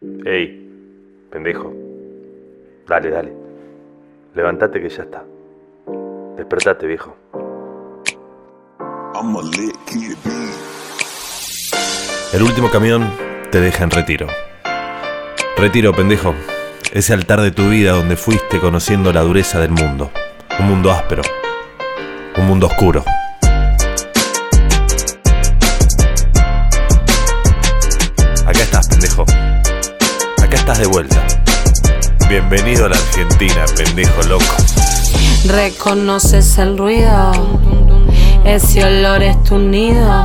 Ey, pendejo. Dale, dale. Levántate que ya está. Despertate, viejo. El último camión te deja en retiro. Retiro, pendejo. Ese altar de tu vida donde fuiste conociendo la dureza del mundo. Un mundo áspero. Un mundo oscuro. Estás de vuelta. Bienvenido a la Argentina, pendejo loco. Reconoces el ruido, ese olor es tu nido,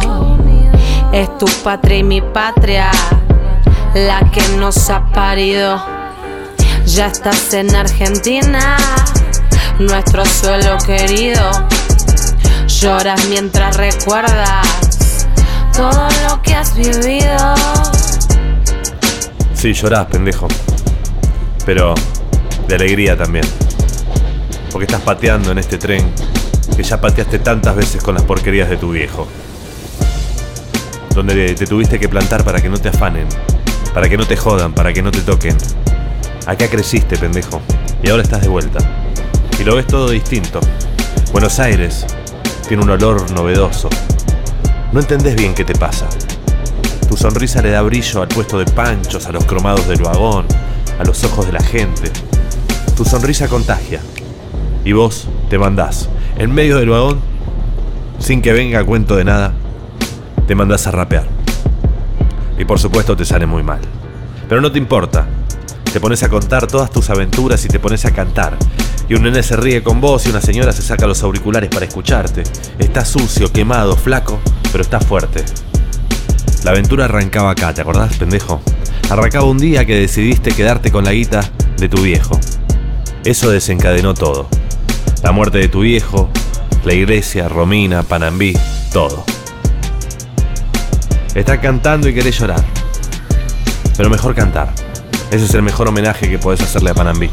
es tu patria y mi patria, la que nos ha parido. Ya estás en Argentina, nuestro suelo querido. Lloras mientras recuerdas todo lo que has vivido. Sí, llorás, pendejo. Pero de alegría también. Porque estás pateando en este tren que ya pateaste tantas veces con las porquerías de tu viejo. Donde te tuviste que plantar para que no te afanen, para que no te jodan, para que no te toquen. Acá creciste, pendejo, y ahora estás de vuelta. Y lo ves todo distinto. Buenos Aires tiene un olor novedoso. No entendés bien qué te pasa. Tu sonrisa le da brillo al puesto de panchos, a los cromados del vagón, a los ojos de la gente. Tu sonrisa contagia. Y vos te mandás en medio del vagón, sin que venga cuento de nada, te mandás a rapear. Y por supuesto te sale muy mal. Pero no te importa. Te pones a contar todas tus aventuras y te pones a cantar. Y un nene se ríe con vos y una señora se saca los auriculares para escucharte. Estás sucio, quemado, flaco, pero estás fuerte. La aventura arrancaba acá, ¿te acordás, pendejo? Arrancaba un día que decidiste quedarte con la guita de tu viejo. Eso desencadenó todo. La muerte de tu viejo, la iglesia, Romina, Panambí, todo. Estás cantando y querés llorar. Pero mejor cantar. Ese es el mejor homenaje que podés hacerle a Panambí.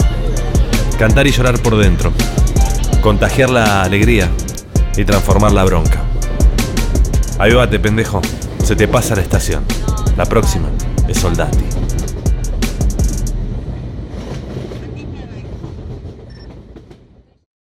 Cantar y llorar por dentro. Contagiar la alegría y transformar la bronca. Avívate, pendejo. Se te pasa la estación. La próxima es Soldati.